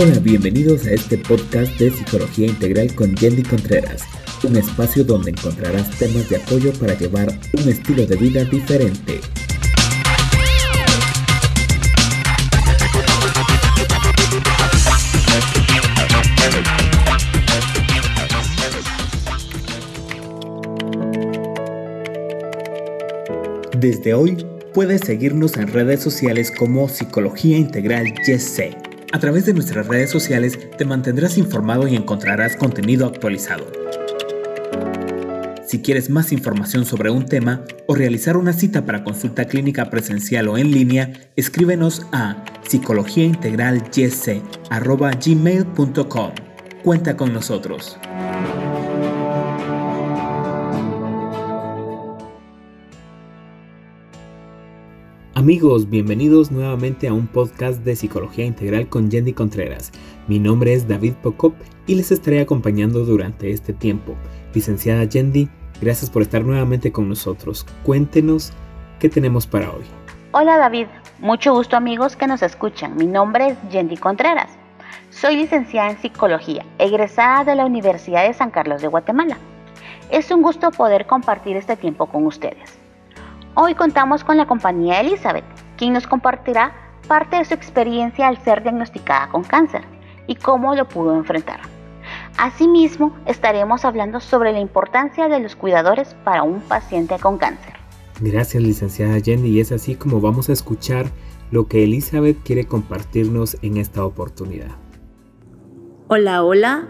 Hola, bienvenidos a este podcast de Psicología Integral con Yendi Contreras, un espacio donde encontrarás temas de apoyo para llevar un estilo de vida diferente. Desde hoy puedes seguirnos en redes sociales como Psicología Integral YesC. A través de nuestras redes sociales te mantendrás informado y encontrarás contenido actualizado. Si quieres más información sobre un tema o realizar una cita para consulta clínica presencial o en línea, escríbenos a psicologiaintegralyese.gmail.com. Cuenta con nosotros. Amigos, bienvenidos nuevamente a un podcast de Psicología Integral con Jenny Contreras. Mi nombre es David Pocop y les estaré acompañando durante este tiempo. Licenciada Yendi, gracias por estar nuevamente con nosotros. Cuéntenos qué tenemos para hoy. Hola David, mucho gusto amigos que nos escuchan. Mi nombre es Yendi Contreras. Soy licenciada en Psicología, egresada de la Universidad de San Carlos de Guatemala. Es un gusto poder compartir este tiempo con ustedes. Hoy contamos con la compañía Elizabeth, quien nos compartirá parte de su experiencia al ser diagnosticada con cáncer y cómo lo pudo enfrentar. Asimismo, estaremos hablando sobre la importancia de los cuidadores para un paciente con cáncer. Gracias, licenciada Jenny, y es así como vamos a escuchar lo que Elizabeth quiere compartirnos en esta oportunidad. Hola, hola,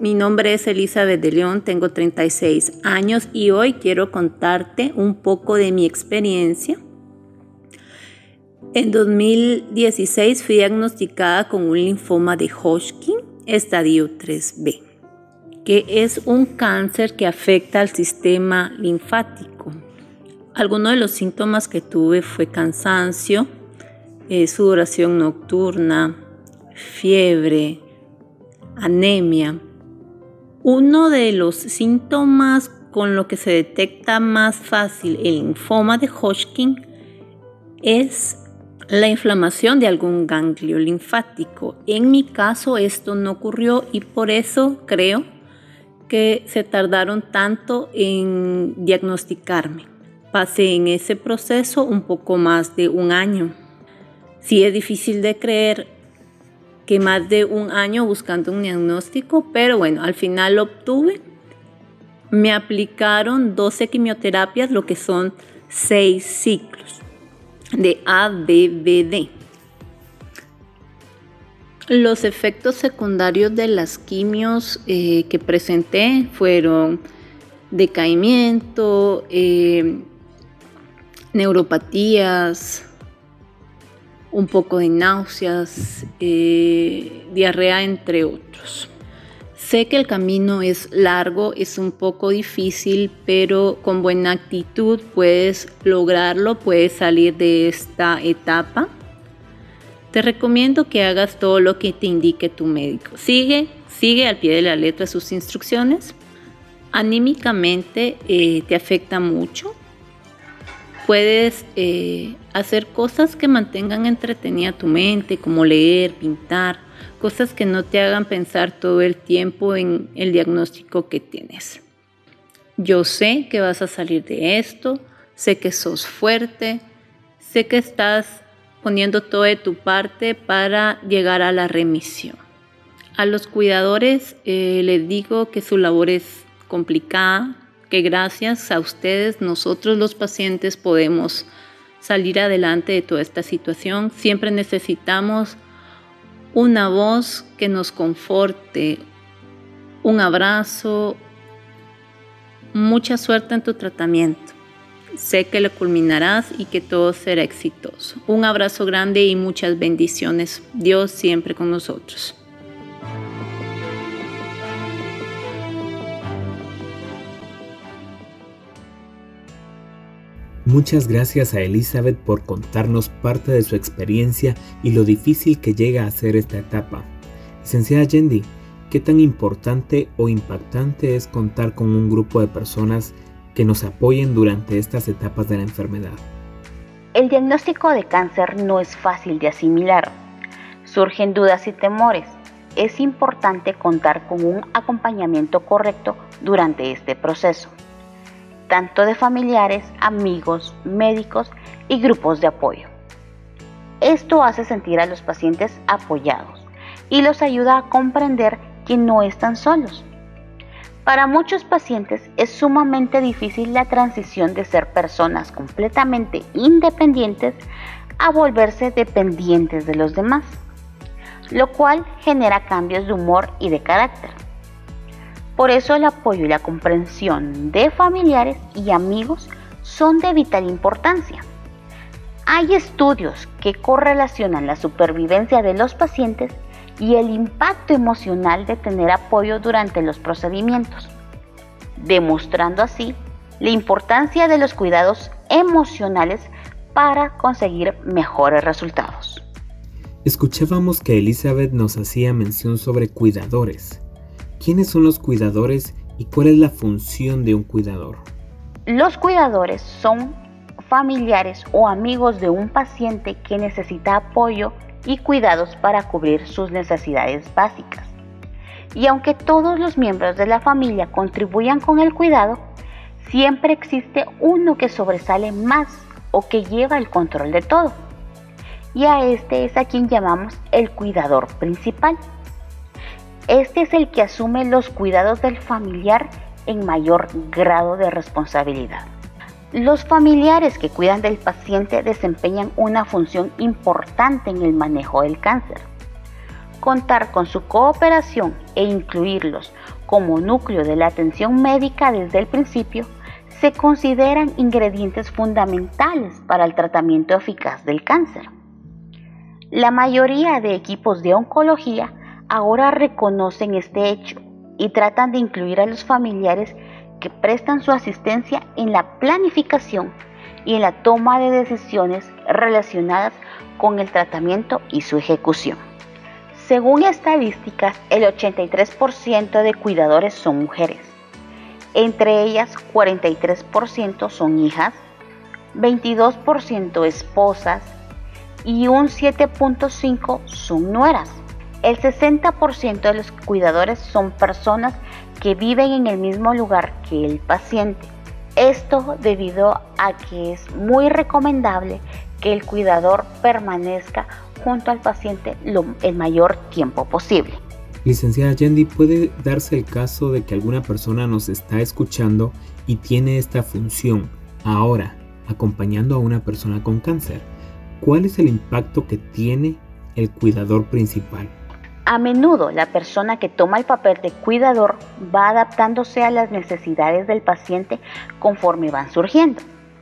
mi nombre es Elizabeth de León, tengo 36 años y hoy quiero contarte un poco de mi experiencia. En 2016 fui diagnosticada con un linfoma de Hodgkin, estadio 3B, que es un cáncer que afecta al sistema linfático. Algunos de los síntomas que tuve fue cansancio, eh, sudoración nocturna, fiebre, anemia. Uno de los síntomas con lo que se detecta más fácil el linfoma de Hodgkin es la inflamación de algún ganglio linfático. En mi caso esto no ocurrió y por eso creo que se tardaron tanto en diagnosticarme. Pasé en ese proceso un poco más de un año. Si es difícil de creer, que más de un año buscando un diagnóstico, pero bueno, al final lo obtuve. Me aplicaron 12 quimioterapias, lo que son 6 ciclos de ABBD. Los efectos secundarios de las quimios eh, que presenté fueron decaimiento, eh, neuropatías, un poco de náuseas, eh, diarrea, entre otros. Sé que el camino es largo, es un poco difícil, pero con buena actitud puedes lograrlo, puedes salir de esta etapa. Te recomiendo que hagas todo lo que te indique tu médico. Sigue, sigue al pie de la letra sus instrucciones. Anímicamente eh, te afecta mucho, puedes eh, hacer cosas que mantengan entretenida tu mente, como leer, pintar, cosas que no te hagan pensar todo el tiempo en el diagnóstico que tienes. Yo sé que vas a salir de esto, sé que sos fuerte, sé que estás poniendo todo de tu parte para llegar a la remisión. A los cuidadores eh, les digo que su labor es complicada, que gracias a ustedes nosotros los pacientes podemos salir adelante de toda esta situación. Siempre necesitamos una voz que nos conforte, un abrazo, mucha suerte en tu tratamiento. Sé que lo culminarás y que todo será exitoso. Un abrazo grande y muchas bendiciones. Dios siempre con nosotros. Muchas gracias a Elizabeth por contarnos parte de su experiencia y lo difícil que llega a ser esta etapa. Licenciada Yendi, ¿qué tan importante o impactante es contar con un grupo de personas que nos apoyen durante estas etapas de la enfermedad? El diagnóstico de cáncer no es fácil de asimilar. surgen dudas y temores, es importante contar con un acompañamiento correcto durante este proceso, tanto de familiares, amigos, médicos y grupos de apoyo. Esto hace sentir a los pacientes apoyados y los ayuda a comprender que no están solos. Para muchos pacientes es sumamente difícil la transición de ser personas completamente independientes a volverse dependientes de los demás lo cual genera cambios de humor y de carácter. Por eso el apoyo y la comprensión de familiares y amigos son de vital importancia. Hay estudios que correlacionan la supervivencia de los pacientes y el impacto emocional de tener apoyo durante los procedimientos, demostrando así la importancia de los cuidados emocionales para conseguir mejores resultados. Escuchábamos que Elizabeth nos hacía mención sobre cuidadores. ¿Quiénes son los cuidadores y cuál es la función de un cuidador? Los cuidadores son familiares o amigos de un paciente que necesita apoyo y cuidados para cubrir sus necesidades básicas. Y aunque todos los miembros de la familia contribuyan con el cuidado, siempre existe uno que sobresale más o que lleva el control de todo y a este es a quien llamamos el cuidador principal. Este es el que asume los cuidados del familiar en mayor grado de responsabilidad. Los familiares que cuidan del paciente desempeñan una función importante en el manejo del cáncer. Contar con su cooperación e incluirlos como núcleo de la atención médica desde el principio se consideran ingredientes fundamentales para el tratamiento eficaz del cáncer. La mayoría de equipos de oncología ahora reconocen este hecho y tratan de incluir a los familiares que prestan su asistencia en la planificación y en la toma de decisiones relacionadas con el tratamiento y su ejecución. Según estadísticas, el 83% de cuidadores son mujeres. Entre ellas, 43% son hijas, 22% esposas, y un 7.5 son nueras. El 60% de los cuidadores son personas que viven en el mismo lugar que el paciente. Esto debido a que es muy recomendable que el cuidador permanezca junto al paciente el mayor tiempo posible. Licenciada Yendi, ¿puede darse el caso de que alguna persona nos está escuchando y tiene esta función ahora, acompañando a una persona con cáncer? ¿Cuál es el impacto que tiene el cuidador principal? A menudo la persona que toma el papel de cuidador va adaptándose a las necesidades del paciente conforme van surgiendo.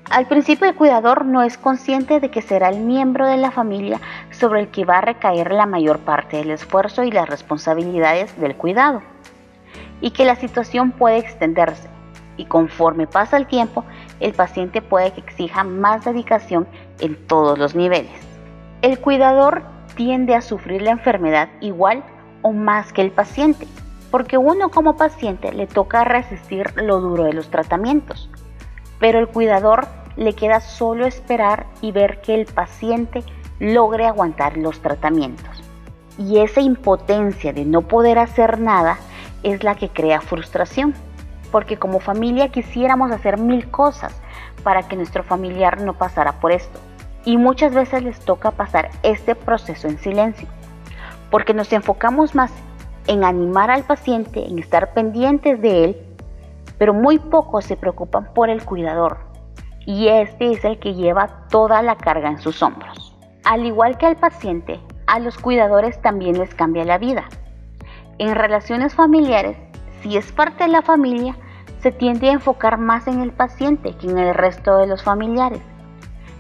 Al principio el cuidador no es consciente de que será el miembro de la familia sobre el que va a recaer la mayor parte del esfuerzo y las responsabilidades del cuidado, y que la situación puede extenderse, y conforme pasa el tiempo, el paciente puede que exija más dedicación en todos los niveles. El cuidador tiende a sufrir la enfermedad igual o más que el paciente, porque uno como paciente le toca resistir lo duro de los tratamientos, pero el cuidador le queda solo esperar y ver que el paciente logre aguantar los tratamientos. Y esa impotencia de no poder hacer nada es la que crea frustración porque como familia quisiéramos hacer mil cosas para que nuestro familiar no pasara por esto. Y muchas veces les toca pasar este proceso en silencio, porque nos enfocamos más en animar al paciente, en estar pendientes de él, pero muy pocos se preocupan por el cuidador. Y este es el que lleva toda la carga en sus hombros. Al igual que al paciente, a los cuidadores también les cambia la vida. En relaciones familiares, si es parte de la familia, se tiende a enfocar más en el paciente que en el resto de los familiares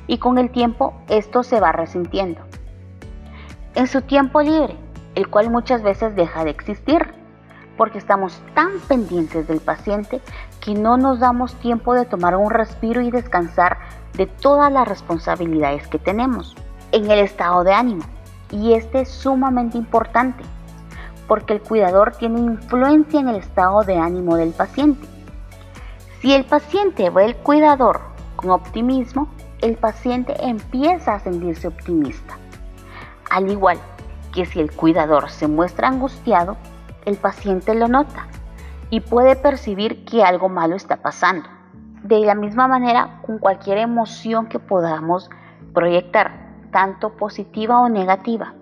y con el tiempo esto se va resintiendo. En su tiempo libre, el cual muchas veces deja de existir, porque estamos tan pendientes del paciente que no nos damos tiempo de tomar un respiro y descansar de todas las responsabilidades que tenemos en el estado de ánimo. Y este es sumamente importante, porque el cuidador tiene influencia en el estado de ánimo del paciente si el paciente ve al cuidador con optimismo, el paciente empieza a sentirse optimista. Al igual que si el cuidador se muestra angustiado, el paciente lo nota y puede percibir que algo malo está pasando. De la misma manera, con cualquier emoción que podamos proyectar, tanto positiva o negativa.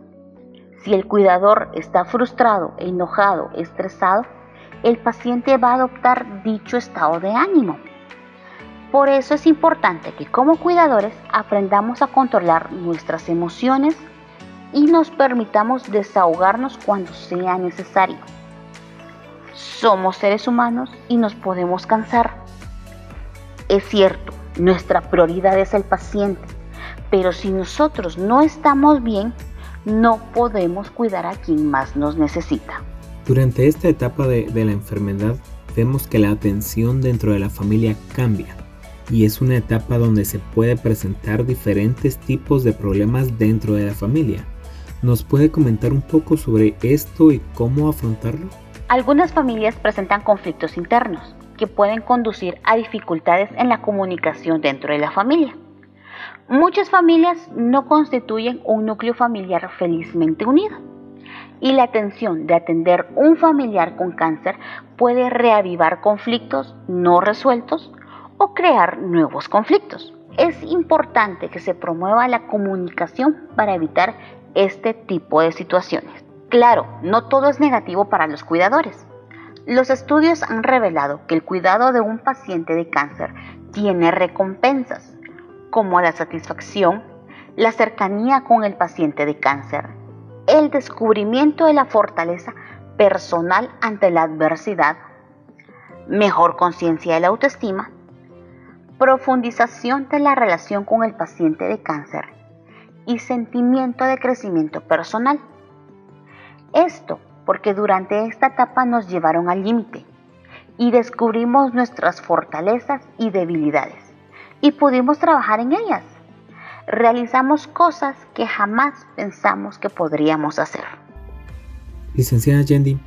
Si el cuidador está frustrado, enojado, estresado, el paciente va a adoptar dicho estado de ánimo. Por eso es importante que como cuidadores aprendamos a controlar nuestras emociones y nos permitamos desahogarnos cuando sea necesario. Somos seres humanos y nos podemos cansar. Es cierto, nuestra prioridad es el paciente, pero si nosotros no estamos bien, no podemos cuidar a quien más nos necesita. Durante esta etapa de, de la enfermedad, vemos que la atención dentro de la familia cambia y es una etapa donde se puede presentar diferentes tipos de problemas dentro de la familia. ¿Nos puede comentar un poco sobre esto y cómo afrontarlo? Algunas familias presentan conflictos internos que pueden conducir a dificultades en la comunicación dentro de la familia. Muchas familias no constituyen un núcleo familiar felizmente unido y la tensión de atender un familiar con cáncer puede reavivar conflictos no resueltos o crear nuevos conflictos. Es importante que se promueva la comunicación para evitar este tipo de situaciones. Claro, no todo es negativo para los cuidadores. Los estudios han revelado que el cuidado de un paciente de cáncer tiene recompensas, como la satisfacción, la cercanía con el paciente de cáncer, el descubrimiento de la fortaleza personal ante la adversidad, mejor conciencia de la autoestima profundización de la relación con el paciente de cáncer y sentimiento de crecimiento personal. Esto porque durante esta etapa nos llevaron al límite y descubrimos nuestras fortalezas y debilidades y pudimos trabajar en ellas. Realizamos cosas que jamás pensamos que podríamos hacer. Licenciada Yendi,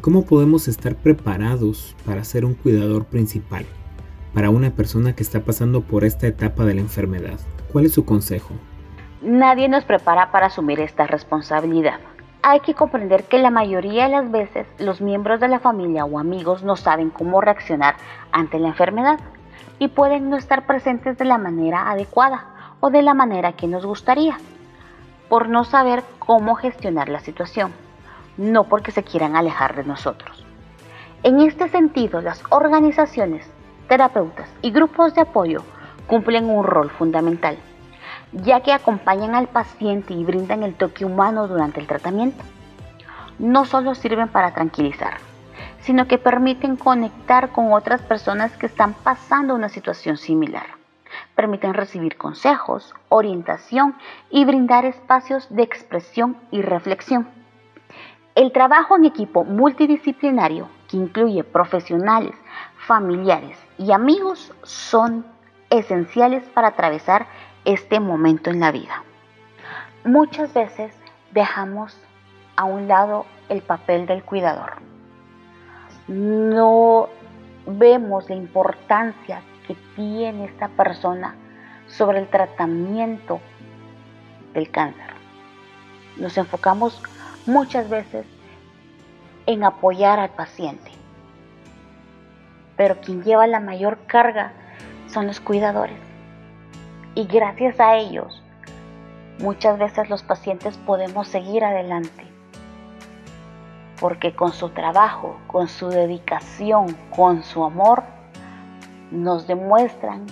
¿cómo podemos estar preparados para ser un cuidador principal? Para una persona que está pasando por esta etapa de la enfermedad? ¿Cuál es su consejo? Nadie nos prepara para asumir esta responsabilidad. Hay que comprender que la mayoría de las veces los miembros de la familia o amigos no saben cómo reaccionar ante la enfermedad y pueden no estar presentes de la manera adecuada o de la manera que nos gustaría, por no saber cómo gestionar la situación, no porque se quieran alejar de nosotros. En este sentido, las organizaciones terapeutas y grupos de apoyo cumplen un rol fundamental, ya que acompañan al paciente y brindan el toque humano durante el tratamiento. No solo sirven para tranquilizar, sino que permiten conectar con otras personas que están pasando una situación similar. Permiten recibir consejos, orientación y brindar espacios de expresión y reflexión. El trabajo en equipo multidisciplinario, que incluye profesionales, familiares y amigos son esenciales para atravesar este momento en la vida. Muchas veces dejamos a un lado el papel del cuidador. No vemos la importancia que tiene esta persona sobre el tratamiento del cáncer. Nos enfocamos muchas veces en apoyar al paciente pero quien lleva la mayor carga son los cuidadores. Y gracias a ellos, muchas veces los pacientes podemos seguir adelante. Porque con su trabajo, con su dedicación, con su amor, nos demuestran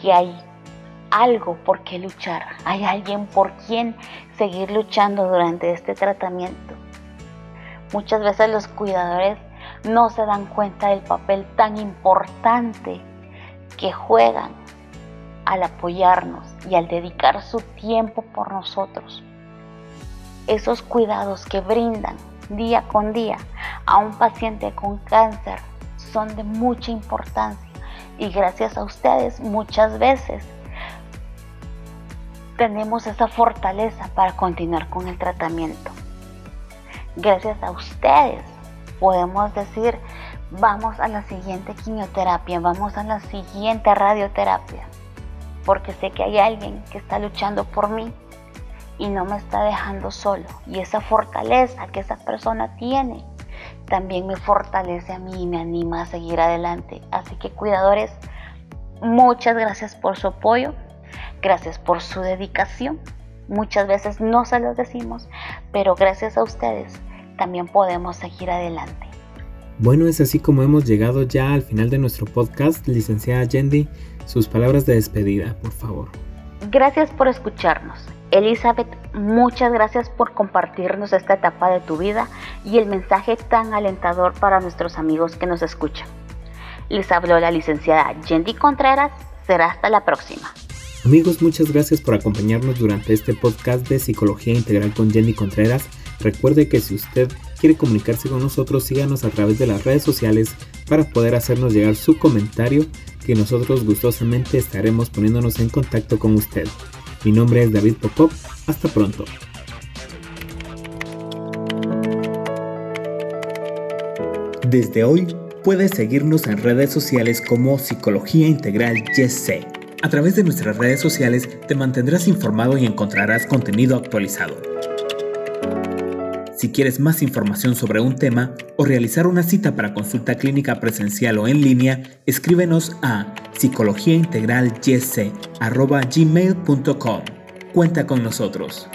que hay algo por qué luchar, hay alguien por quien seguir luchando durante este tratamiento. Muchas veces los cuidadores no se dan cuenta del papel tan importante que juegan al apoyarnos y al dedicar su tiempo por nosotros. Esos cuidados que brindan día con día a un paciente con cáncer son de mucha importancia y gracias a ustedes muchas veces tenemos esa fortaleza para continuar con el tratamiento. Gracias a ustedes podemos decir, vamos a la siguiente quimioterapia, vamos a la siguiente radioterapia, porque sé que hay alguien que está luchando por mí y no me está dejando solo. Y esa fortaleza que esa persona tiene también me fortalece a mí y me anima a seguir adelante. Así que cuidadores, muchas gracias por su apoyo, gracias por su dedicación. Muchas veces no se los decimos, pero gracias a ustedes también podemos seguir adelante. Bueno, es así como hemos llegado ya al final de nuestro podcast. Licenciada Yendi, sus palabras de despedida, por favor. Gracias por escucharnos. Elizabeth, muchas gracias por compartirnos esta etapa de tu vida y el mensaje tan alentador para nuestros amigos que nos escuchan. Les habló la licenciada Yendi Contreras. Será hasta la próxima. Amigos, muchas gracias por acompañarnos durante este podcast de Psicología Integral con Jenny Contreras. Recuerde que si usted quiere comunicarse con nosotros, síganos a través de las redes sociales para poder hacernos llegar su comentario que nosotros gustosamente estaremos poniéndonos en contacto con usted. Mi nombre es David Popov. Hasta pronto. Desde hoy puedes seguirnos en redes sociales como Psicología Integral YC. A través de nuestras redes sociales te mantendrás informado y encontrarás contenido actualizado. Si quieres más información sobre un tema o realizar una cita para consulta clínica presencial o en línea, escríbenos a psicologiaintegralyc.gmail.com. Cuenta con nosotros.